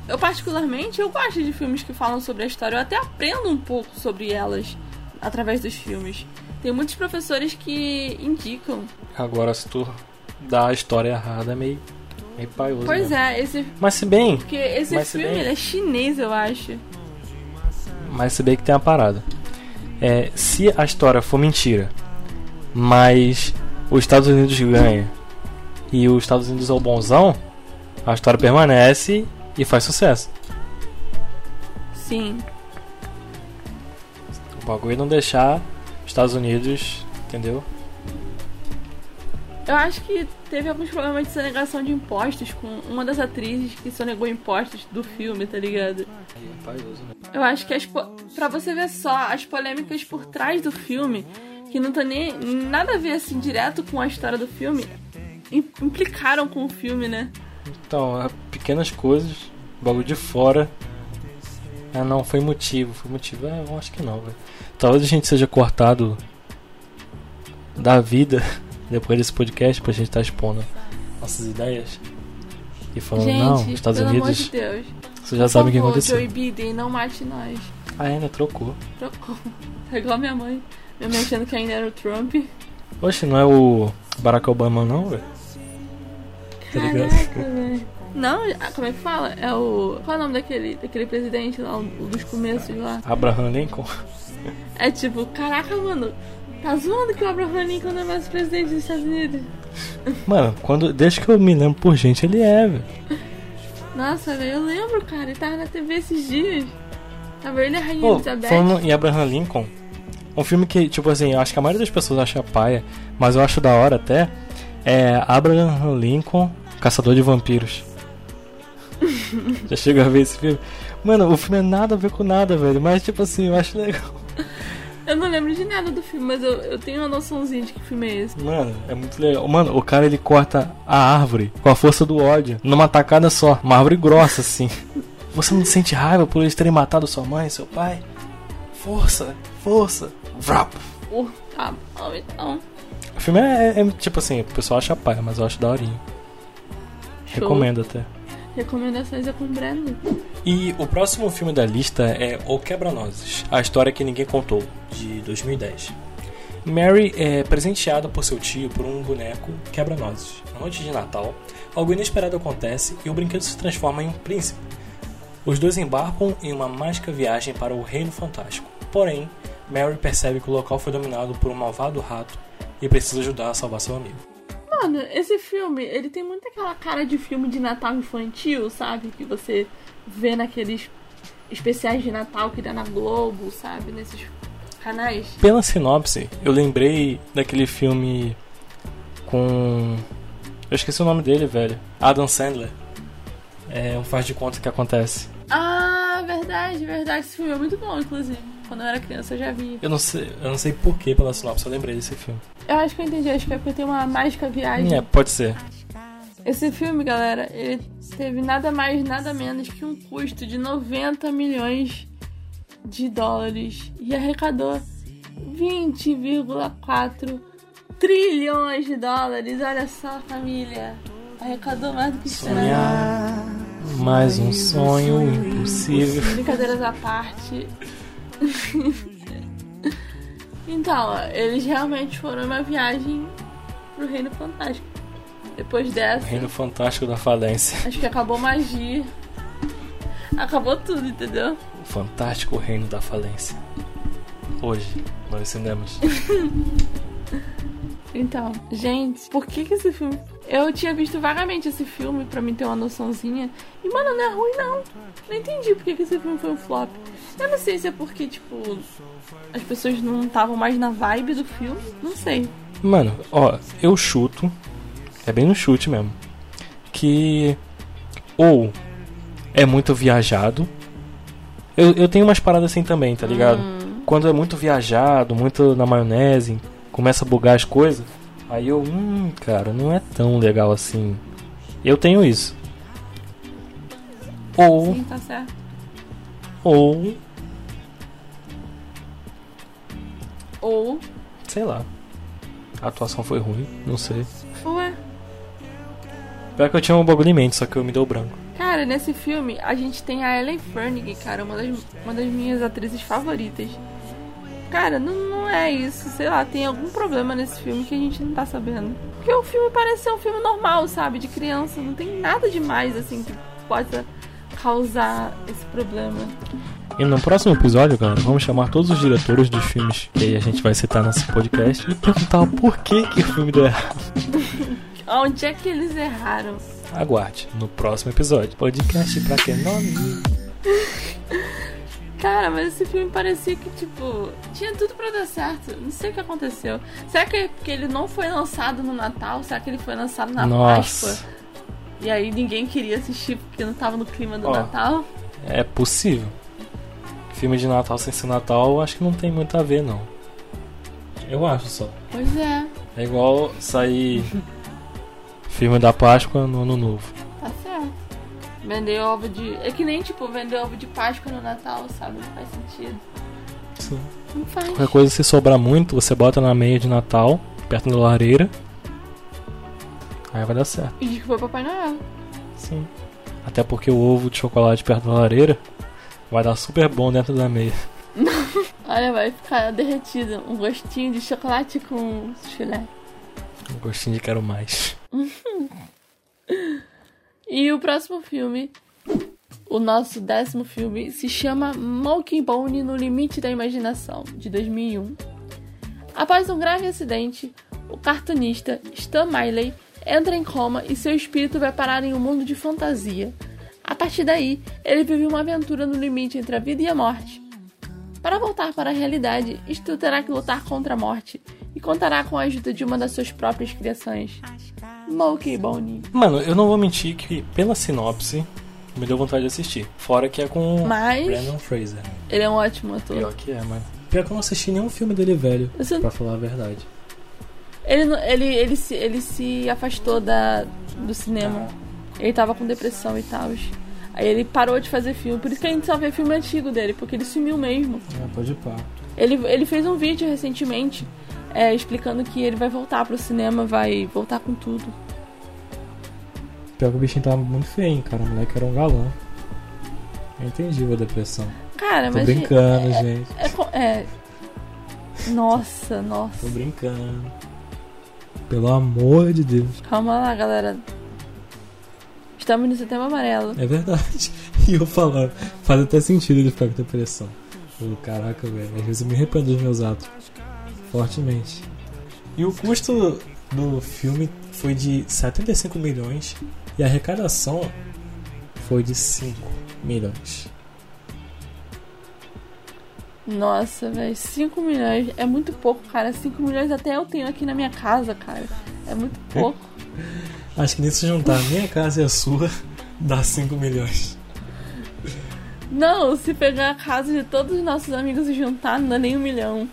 eu particularmente eu gosto de filmes que falam sobre a história. Eu até aprendo um pouco sobre elas através dos filmes. Tem muitos professores que indicam. Agora, se tu dá a história errada, é meio, meio paioso. Pois né? é, esse Mas se bem, porque esse filme bem- é chinês, eu acho. Mas se bem que tem uma parada. É, se a história for mentira, mas os Estados Unidos ganha e os Estados Unidos é o bonzão, a história permanece e faz sucesso. Sim. O bagulho é não deixar os Estados Unidos, entendeu? Eu acho que teve alguns problemas de sonegação de impostos com uma das atrizes que sonegou impostos do filme, tá ligado? Eu acho que as pra você ver só as polêmicas por trás do filme, que não tem nem nada a ver assim direto com a história do filme, im- implicaram com o filme, né? Então, é pequenas coisas, bagulho de fora. Ah, não, foi motivo, foi motivo. É, eu acho que não, velho. Talvez a gente seja cortado da vida depois desse podcast pra gente estar expondo nossas ideias. E falando, Gente, não, os Estados Unidos, de Deus. você já sabe o que Por aconteceu. Joe Biden, não mate nós. Ah, ainda trocou. Trocou. É igual minha mãe. Minha mãe achando que ainda era o Trump. Oxe, não é o Barack Obama, não, velho? Tá? Caraca, velho. Não, ah, como é que fala? É o. Qual é o nome daquele, daquele presidente lá, dos começos lá? Abraham Lincoln. É tipo, caraca, mano, Tá zoando que o Abraham Lincoln não é mais presidente dos Estados Unidos? Mano, quando, desde que eu me lembro por gente, ele é, velho. Nossa, velho, eu lembro, cara. Ele tava na TV esses dias. Tava ele e a Rainha Pô, Elizabeth. falando em Abraham Lincoln, um filme que, tipo assim, eu acho que a maioria das pessoas acha paia, mas eu acho da hora até, é Abraham Lincoln, Caçador de Vampiros. Já chegou a ver esse filme? Mano, o filme é nada a ver com nada, velho, mas tipo assim, eu acho legal. Eu não lembro de nada do filme, mas eu, eu tenho uma noçãozinha de que filme é esse. Mano, é muito legal. Mano, o cara ele corta a árvore com a força do ódio, numa tacada só, uma árvore grossa assim. Você não sente raiva por eles terem matado sua mãe, seu pai? Força, força. Vrap. Uh, tá bom, então. O filme é, é- é, tipo assim, o pessoal acha paia, mas eu acho daorinho. Show. Recomendo até. Recomendações é com o Breno. E o próximo filme da lista é O Quebra-Nozes, a história que ninguém contou, de 2010. Mary é presenteada por seu tio por um boneco quebra-nozes. Na noite de Natal, algo inesperado acontece e o brinquedo se transforma em um príncipe. Os dois embarcam em uma mágica viagem para o Reino Fantástico. Porém, Mary percebe que o local foi dominado por um malvado rato e precisa ajudar a salvar seu amigo. Mano, esse filme, ele tem muito aquela cara de filme de Natal infantil, sabe? Que você vê naqueles especiais de Natal que dá na Globo, sabe? Nesses canais. Pela sinopse, eu lembrei daquele filme com. Eu esqueci o nome dele, velho. Adam Sandler. É um faz de conta que acontece. Ah, verdade, verdade. Esse filme é muito bom, inclusive. Quando eu era criança eu já vi. Eu não sei, eu não sei porquê pela sinopse, eu lembrei desse filme. Eu acho que eu entendi, acho que é porque tem uma mágica viagem. É, pode ser. Esse filme, galera, ele teve nada mais, nada menos que um custo de 90 milhões de dólares e arrecadou 20,4 trilhões de dólares. Olha só, família. Arrecadou mais do que esperado. Sonhar mais um sonho impossível. Brincadeiras à parte. então, eles realmente foram uma viagem pro Reino Fantástico. Depois dessa, Reino Fantástico da Falência. acho que acabou magia. Acabou tudo, entendeu? O Fantástico Reino da Falência. Hoje, nos cinemas. Então, gente, por que que esse filme. Eu tinha visto vagamente esse filme pra mim ter uma noçãozinha. E, mano, não é ruim, não. Não entendi por que esse filme foi um flop. Eu não sei se é porque, tipo, as pessoas não estavam mais na vibe do filme. Não sei. Mano, ó, eu chuto, é bem no chute mesmo, que ou é muito viajado. Eu, eu tenho umas paradas assim também, tá ligado? Quando é muito viajado, muito na maionese, começa a bugar as coisas, aí eu, hum, cara, não é tão legal assim. Eu tenho isso. Ou, Sim, tá certo. ou, Ou. sei lá. A atuação foi ruim, não sei. Ué. Pior que eu tinha um bagulho em mente, só que eu me deu branco. Cara, nesse filme a gente tem a Ellen Fernig, cara, uma das, uma das minhas atrizes favoritas. Cara, não, não é isso, sei lá, tem algum problema nesse filme que a gente não tá sabendo. Porque o filme parece ser um filme normal, sabe? De criança, não tem nada demais assim que possa causar esse problema. E no próximo episódio, galera, vamos chamar todos os diretores dos filmes que a gente vai citar nesse podcast e perguntar o porquê que o filme deu errado. Onde é que eles erraram? Aguarde no próximo episódio. Podcast pra que nome? Cara, mas esse filme parecia que, tipo, tinha tudo pra dar certo. Não sei o que aconteceu. Será que é porque ele não foi lançado no Natal? Será que ele foi lançado na Nossa. Páscoa? E aí ninguém queria assistir porque não tava no clima do Ó. Natal? É possível. Filme de Natal sem ser Natal, eu acho que não tem muito a ver, não. Eu acho só. Pois é, É igual sair filme da Páscoa no Ano Novo. Vender ovo de. É que nem, tipo, vender ovo de Páscoa no Natal, sabe? Não faz sentido. Sim. Não faz. Qualquer coisa, se sobrar muito, você bota na meia de Natal, perto da lareira. Aí vai dar certo. E diz que foi Papai Noel. Sim. Até porque o ovo de chocolate perto da lareira vai dar super bom dentro da meia. Olha, vai ficar derretido. Um gostinho de chocolate com chulé. Um gostinho de quero mais. E o próximo filme, o nosso décimo filme, se chama Monkey Bone no Limite da Imaginação, de 2001. Após um grave acidente, o cartunista Stan Miley entra em coma e seu espírito vai parar em um mundo de fantasia. A partir daí, ele vive uma aventura no limite entre a vida e a morte. Para voltar para a realidade, Stu terá que lutar contra a morte e contará com a ajuda de uma das suas próprias criações, Smokey Bonnie. Mano, eu não vou mentir que pela sinopse me deu vontade de assistir. Fora que é com Mas- Brandon Fraser. Ele é um ótimo ator. Pior que é, mano. Pior que eu não assisti nenhum filme dele velho, Você- pra falar a verdade. Ele, ele, ele, se, ele se afastou da, do cinema. Ele tava com depressão e tal. Aí ele parou de fazer filme. Por isso que a gente só vê filme antigo dele, porque ele sumiu mesmo. Ah, pode pá. Ele, ele fez um vídeo recentemente é, explicando que ele vai voltar pro cinema, vai voltar com tudo. Pior que o bichinho tava muito feio, cara. O moleque era um galã. Eu entendi a depressão. Cara, Tô mas. brincando, é, gente. É, é. Nossa, nossa. Tô brincando. Pelo amor de Deus. Calma lá, galera. Estamos no setembro amarelo. É verdade. E eu falando, faz até sentido ele ficar com depressão. Eu, caraca, velho, às vezes eu me arrependo dos meus atos. Fortemente. E o custo do filme foi de 75 milhões e a arrecadação foi de 5 milhões. Nossa, velho, 5 milhões é muito pouco, cara. 5 milhões até eu tenho aqui na minha casa, cara. É muito pouco. Acho que nem se juntar a minha casa e a sua, dá 5 milhões. Não, se pegar a casa de todos os nossos amigos e juntar, não dá nem um milhão.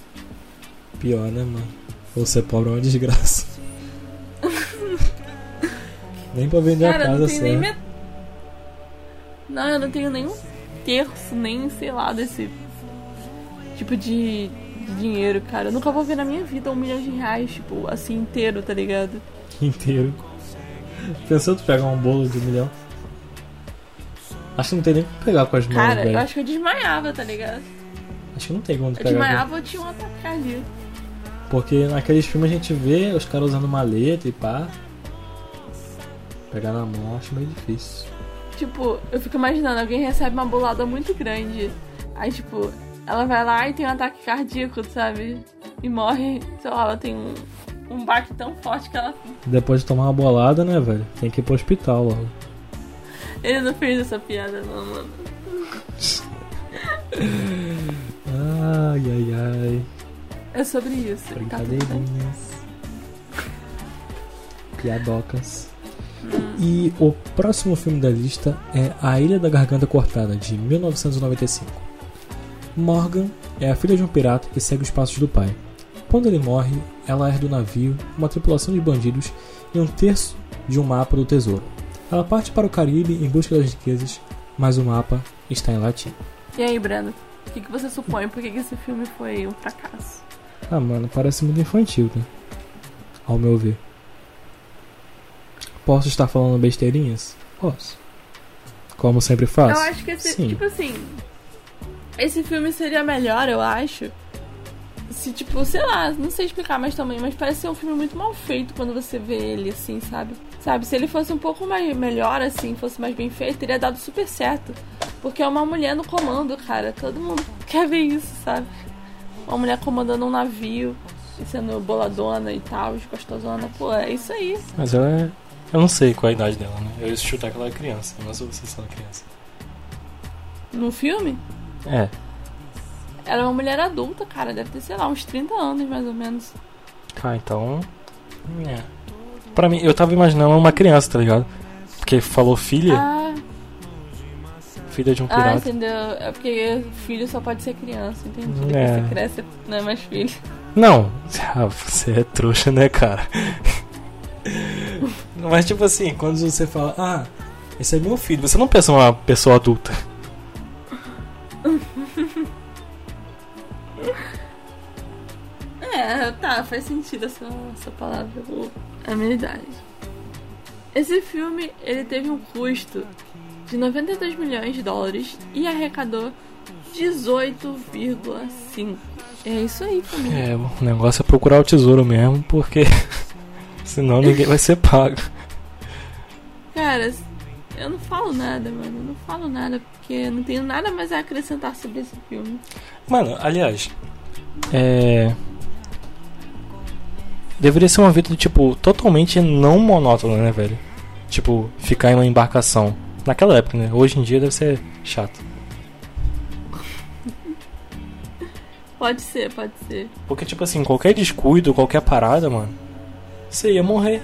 Pior, né, mano? Ou ser pobre é uma desgraça. nem pra vender Cara, a eu casa nem certo. met... Não, eu não tenho nem um terço, nem, sei lá, desse tipo de, de dinheiro, cara. Eu nunca vou ver na minha vida um milhão de reais, tipo, assim, inteiro, tá ligado? inteiro. Pensou tu pegar um bolo de um milhão? Acho que não tem nem como pegar com as mãos, Cara, velho. eu Acho... acho que eu desmaiava, tá ligado? que não tem como Eu pegar. com- desmaiava ou tinha um ataque cardíaco. Porque naqueles filmes a gente vê os caras usando maleta e pá. Pegar na mão acho meio difícil. Tipo, eu fico imaginando, alguém recebe uma bolada muito grande. Aí, tipo, ela vai lá e tem um ataque cardíaco, sabe? E morre, sei lá, ela tem um, um baque tão forte que ela. Depois de tomar uma bolada, né, velho? Tem que ir pro hospital logo. Ele não fez essa piada, não, mano. Ai, ai, ai. É sobre isso. Tá. Brincadeirinhas. Piadocas. E o próximo filme da lista é A Ilha da Garganta Cortada, de 1995. Morgan é a filha de um pirata que segue os passos do pai. Quando ele morre, ela herda o navio, uma tripulação de bandidos e um terço de um mapa do tesouro. Ela parte para o Caribe em busca das riquezas, mas o mapa está em latim. E aí, Breno? O que, que você supõe? Por que, que esse filme foi um fracasso? Ah, mano, parece muito infantil, né? Ao meu ver. Posso estar falando besteirinhas? Posso. Como sempre faço? Eu acho que esse, Sim. tipo assim, esse filme seria melhor, eu acho. Se, tipo, sei lá, não sei explicar mais também, mas parece ser um filme muito mal feito quando você vê ele, assim, sabe? Sabe, se ele fosse um pouco mais melhor, assim, fosse mais bem feito, teria dado super certo. Porque é uma mulher no comando, cara. Todo mundo quer ver isso, sabe? Uma mulher comandando um navio, e sendo boladona e tal, gostosona. Pô, é isso aí. Mas ela é. Eu não sei qual a idade dela, né? Eu ia chutar que ela é criança, mas eu sei se ela é criança. No filme, É. ela é uma mulher adulta, cara. Deve ter, sei lá, uns 30 anos, mais ou menos. Ah, então. É. Pra mim, eu tava imaginando uma criança, tá ligado? Porque falou filha, Ah, filha de um ah, pirata. entendeu? É porque filho só pode ser criança, entendi. Depois É. você cresce, não é mais filho. Não, ah, você é trouxa, né, cara? Mas tipo assim, quando você fala, ah, esse é meu filho, você não pensa numa pessoa adulta. É, tá, faz sentido essa, essa palavra. A minha idade. Esse filme, ele teve um custo de 92 milhões de dólares e arrecadou 18,5. É isso aí, família. É, o negócio é procurar o tesouro mesmo, porque senão ninguém vai ser pago. Cara, eu não falo nada, mano. Eu não falo nada, porque não tenho nada mais a acrescentar sobre esse filme. Mano, aliás, é. deveria ser uma vida, tipo, totalmente não monótona, né, velho? Tipo, ficar em uma embarcação. Naquela época, né? Hoje em dia deve ser chato. Pode ser, pode ser. Porque, tipo assim, qualquer descuido, qualquer parada, mano, você ia morrer.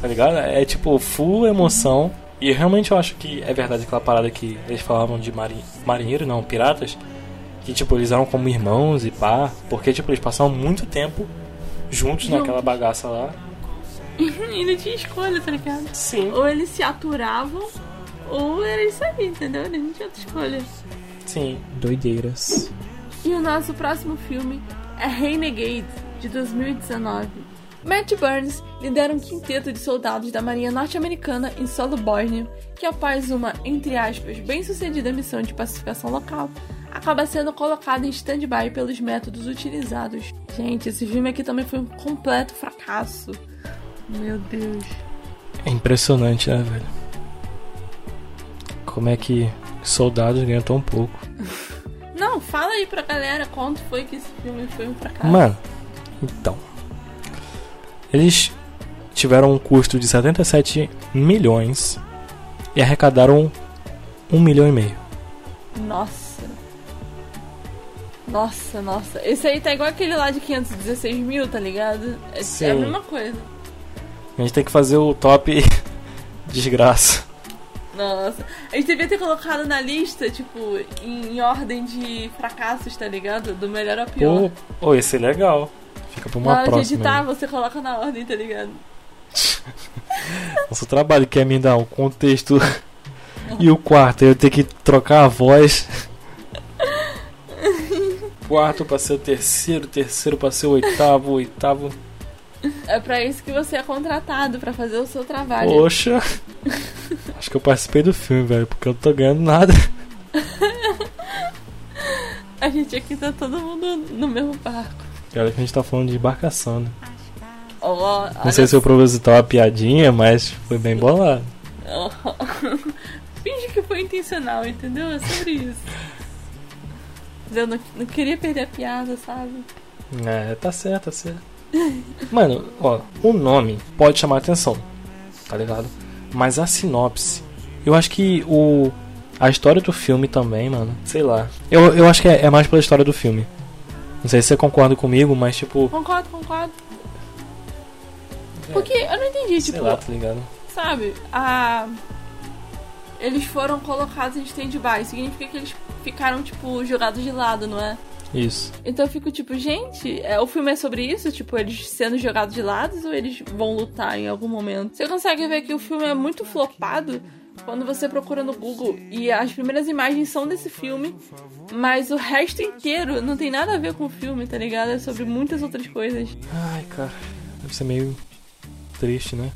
Tá ligado? É tipo, full emoção. E realmente eu acho que é verdade aquela parada que eles falavam de marin... marinheiro, não, piratas. Que, tipo, eles eram como irmãos e pá. Porque, tipo, eles passavam muito tempo juntos, Juntos. naquela bagaça lá. e não tinha escolha, tá ligado? Sim. Ou eles se aturavam, ou era isso aí, entendeu? Eles não tinha outra escolha. Sim. Doideiras. E o nosso próximo filme é Renegade, de 2019. Matt Burns lidera um quinteto de soldados da Marinha Norte-Americana em solo bórneo, que após uma, entre aspas, bem-sucedida missão de pacificação local, acaba sendo colocado em stand-by pelos métodos utilizados. Gente, esse filme aqui também foi um completo fracasso. Meu Deus. É impressionante, né, velho? Como é que soldados ganham tão pouco? Não, fala aí pra galera quanto foi que esse filme foi um fracasso. Mano, então. Eles tiveram um custo de 77 milhões e arrecadaram 1 milhão e meio. Nossa. Nossa, nossa. Esse aí tá igual aquele lá de 516 mil, tá ligado? É, Sim. é a mesma coisa. A gente tem que fazer o top desgraça. Nossa. A gente devia ter colocado na lista, tipo, em, em ordem de fracassos, tá ligado? Do melhor ao pior. Pô, pô, esse é legal. Fica pra uma na hora de próxima. editar, aí. você coloca na ordem, tá ligado? Nosso trabalho que é me dar um contexto. e o quarto, eu ter que trocar a voz. Quarto pra ser o terceiro, terceiro pra ser o oitavo, oitavo. É pra isso que você é contratado, pra fazer o seu trabalho. Poxa. Acho que eu participei do filme, velho, porque eu não tô ganhando nada. A gente aqui tá todo mundo no mesmo barco. Cara, que a gente tá falando de embarcação, né? Ó, Não sei se eu proposital uma piadinha, mas foi bem bolado. Ó. Finge que foi intencional, entendeu? É sobre isso. Mas Eu não, não queria perder a piada, sabe? É, tá certo, tá certo. Mano, ó, o nome pode chamar atenção, tá ligado? Mas a sinopse, eu acho que o a história do filme também, mano, sei lá. Eu, eu acho que é, é mais pela história do filme. Não sei se você concorda comigo, mas tipo, Concordo, concordo. Porque eu não entendi, sei tipo, lá, tá ligado? sabe? A... Eles foram colocados em stand-by. Significa que eles ficaram, tipo, jogados de lado, não é? Isso. Então eu fico tipo, gente, é, o filme é sobre isso? Tipo, eles sendo jogados de lado ou eles vão lutar em algum momento? Você consegue ver que o filme é muito flopado quando você procura no Google e as primeiras imagens são desse filme, mas o resto inteiro não tem nada a ver com o filme, tá ligado? É sobre muitas outras coisas. Ai, cara, deve ser meio triste, né?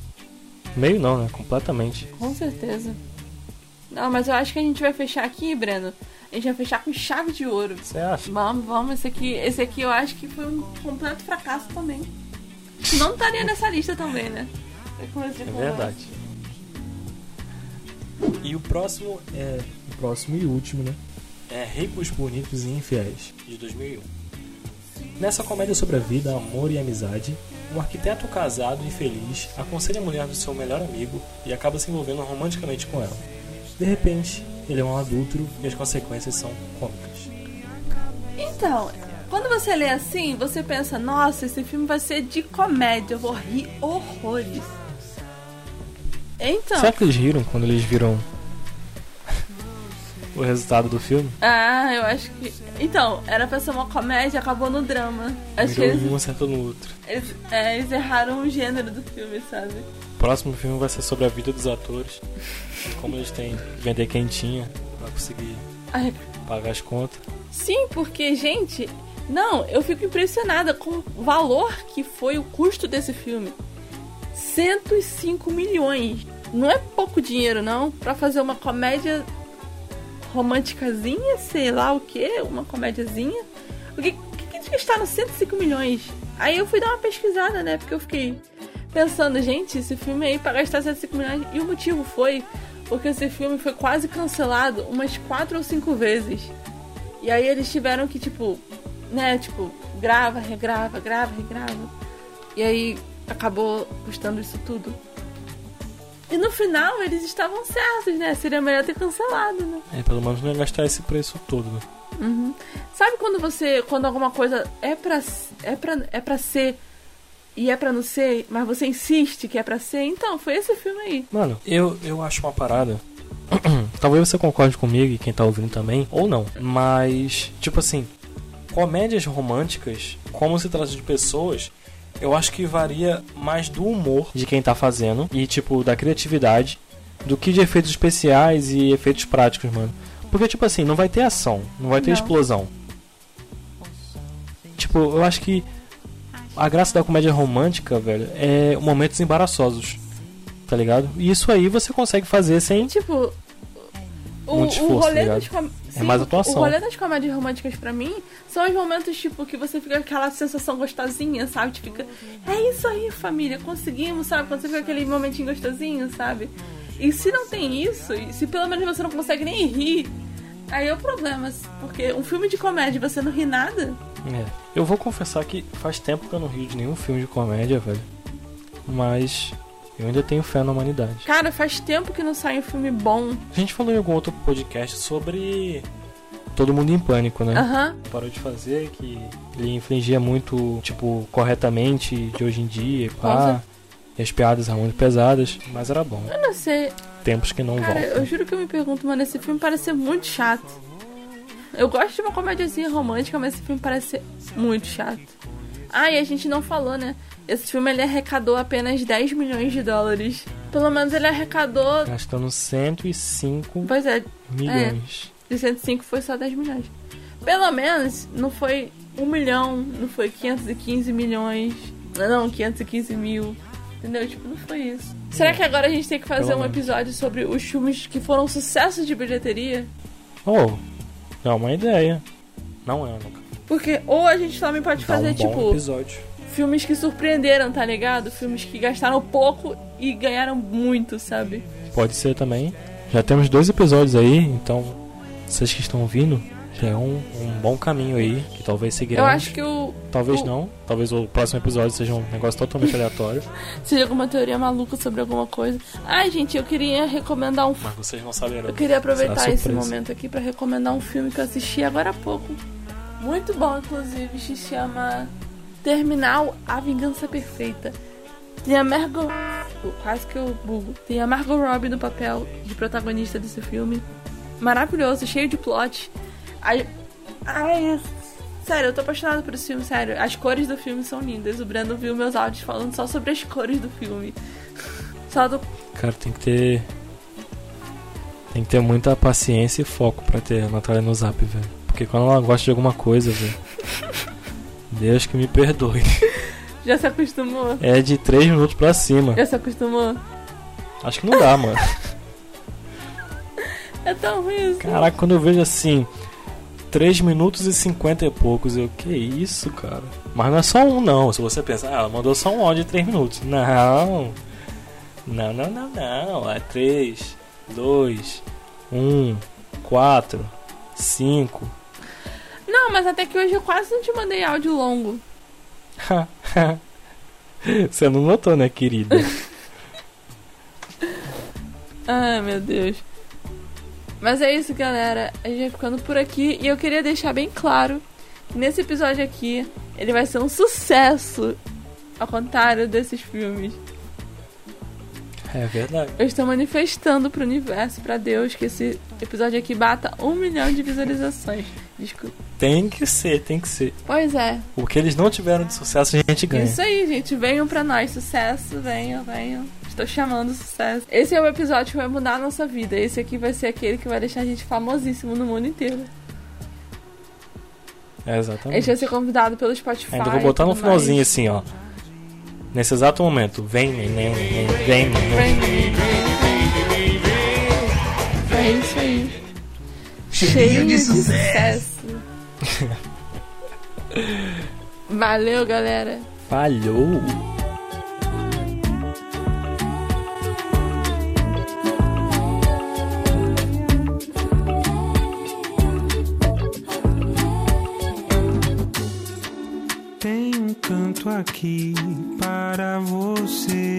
Meio não, né? Completamente. Com certeza. Não, mas eu acho que a gente vai fechar aqui, Breno. A gente vai fechar com chave de ouro. Você acha? Vamos, vamos. Esse aqui, esse aqui eu acho que foi um completo fracasso também. Não estaria nessa lista também, né? É É verdade. E o próximo é O próximo e último, né? é Ricos, Bonitos e Infiéis, de 2001. Nessa comédia sobre a vida, amor e amizade, um arquiteto casado e feliz aconselha a mulher do seu melhor amigo e acaba se envolvendo romanticamente com ela. De repente, ele é um adúltero e as consequências são cômicas. Então, quando você lê assim, você pensa, nossa, esse filme vai ser de comédia, eu vou rir horrores. Então. Será que eles riram quando eles viram o resultado do filme? Ah, eu acho que. Então, era pra ser uma comédia, acabou no drama. Acho que Virou eles, um acertou no outro. eles, é, eles erraram o gênero do filme, sabe? O próximo filme vai ser sobre a vida dos atores. como eles têm que vender quentinha pra conseguir Ai, pagar as contas. Sim, porque, gente, não, eu fico impressionada com o valor que foi o custo desse filme. 105 milhões. Não é pouco dinheiro, não, Pra fazer uma comédia românticazinha, sei lá o que, uma comédiazinha. O que, que, que eles gastaram 105 milhões? Aí eu fui dar uma pesquisada, né? Porque eu fiquei pensando, gente, esse filme aí pra gastar 105 milhões. E o motivo foi porque esse filme foi quase cancelado umas quatro ou cinco vezes. E aí eles tiveram que, tipo, né, tipo, grava, regrava, grava, regrava. E aí acabou custando isso tudo. E no final eles estavam certos, né? Seria melhor ter cancelado, né? É, pelo menos não ia gastar esse preço todo. né? Uhum. Sabe quando você. Quando alguma coisa é pra, é pra, é pra ser e é pra não ser, mas você insiste que é pra ser? Então, foi esse filme aí. Mano, eu, eu acho uma parada. Talvez você concorde comigo e quem tá ouvindo também, ou não. Mas, tipo assim, comédias românticas, como se trata de pessoas, eu acho que varia mais do humor de quem tá fazendo e, tipo, da criatividade do que de efeitos especiais e efeitos práticos, mano. Porque, tipo assim, não vai ter ação, não vai ter Não. explosão. Tipo, eu acho que a graça da comédia romântica, velho, é momentos embaraçosos. Tá ligado? E isso aí você consegue fazer sem. Tipo. O, o rolê tá das com... É mais atuação. O rolê das comédias românticas pra mim são os momentos, tipo, que você fica com aquela sensação gostosinha, sabe? Tipo, fica. É isso aí, família, conseguimos, sabe? Quando você fica aquele momentinho gostosinho, sabe? E se não tem isso, e se pelo menos você não consegue nem rir, aí é o problema. Porque um filme de comédia você não ri nada. É. Eu vou confessar que faz tempo que eu não rio de nenhum filme de comédia, velho. Mas eu ainda tenho fé na humanidade. Cara, faz tempo que não sai um filme bom. A gente falou em algum outro podcast sobre Todo Mundo em Pânico, né? Aham. Parou de fazer, que ele infligia muito, tipo, corretamente de hoje em dia, e pá. E as piadas eram muito pesadas, mas era bom. Eu não sei. Tempos que não Cara, eu voltam. juro que eu me pergunto, mano, esse filme parece ser muito chato. Eu gosto de uma comédiazinha romântica, mas esse filme parece ser muito chato. Ah, e a gente não falou, né? Esse filme ele arrecadou apenas 10 milhões de dólares. Pelo menos ele arrecadou. Gastando 105 Pois é, milhões. de 105 foi só 10 milhões. Pelo menos não foi 1 milhão, não foi 515 milhões. Não, 515 mil. Entendeu? Tipo, não foi isso. Será que agora a gente tem que fazer Pelo um menos. episódio sobre os filmes que foram sucessos de bilheteria? Oh, é uma ideia. Não é, nunca. Porque ou a gente também pode Dá fazer, um bom tipo, episódio. Filmes que surpreenderam, tá ligado? Filmes que gastaram pouco e ganharam muito, sabe? Pode ser também. Já temos dois episódios aí, então vocês que estão ouvindo, já é um, um bom caminho aí, que talvez Eu seguiremos. acho que o. Talvez o- não. Talvez o próximo episódio seja um negócio totalmente aleatório. Seja alguma teoria maluca sobre alguma coisa. Ai, gente, eu queria recomendar um Mas vocês não saberão. Eu queria aproveitar esse momento aqui pra recomendar um filme que eu assisti agora há pouco. Muito bom, inclusive, se chama Terminal A Vingança Perfeita. Tem a Margot. Quase que eu bugo. Tem a Margot Robbie no papel de protagonista desse filme. Maravilhoso, cheio de plot. Ai, ai, sério, eu tô apaixonada por esse filme, sério. As cores do filme são lindas. O Brandon viu meus áudios falando só sobre as cores do filme. Só do Cara, tem que ter. Tem que ter muita paciência e foco pra ter a Natália no zap, velho. Porque quando ela gosta de alguma coisa, velho. Deus que me perdoe. Já se acostumou? É de 3 minutos pra cima. Já se acostumou? Acho que não dá, mano. É tão ruim isso. Caraca, quando eu vejo assim. 3 minutos e 50 e poucos, eu, que isso, cara? Mas não é só um, não. Se você pensar, ah, ela mandou só um áudio de 3 minutos. Não. Não, não, não, não. É 3, 2, 1, 4, 5. Não, mas até que hoje eu quase não te mandei áudio longo. Você não notou, né, querida? Ai, meu Deus. Mas é isso, galera. A gente vai ficando por aqui. E eu queria deixar bem claro que nesse episódio aqui ele vai ser um sucesso. Ao contrário desses filmes. É verdade. Eu estou manifestando pro universo, pra Deus, que esse episódio aqui bata um milhão de visualizações. Desculpa. Tem que ser, tem que ser. Pois é. O que eles não tiveram de sucesso, a gente ganha. Isso aí, gente. Venham pra nós. Sucesso, venham, venham. Estou chamando sucesso. Esse é o episódio que vai mudar a nossa vida. Esse aqui vai ser aquele que vai deixar a gente famosíssimo no mundo inteiro. É, A gente exatamente. vai ser convidado pelo Spotify. Ainda vou botar e no finalzinho mais. assim, ó. Nesse exato momento. Vem, neném, neném, vem, neném. É isso aí. Cheirinho de sucesso. Valeu, galera. Falhou. Tem um canto aqui para você.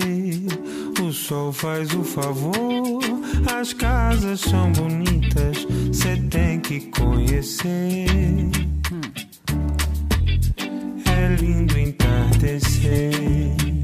O sol faz o favor, as casas são bonitas, cê tem que conhecer. É lindo entardecer.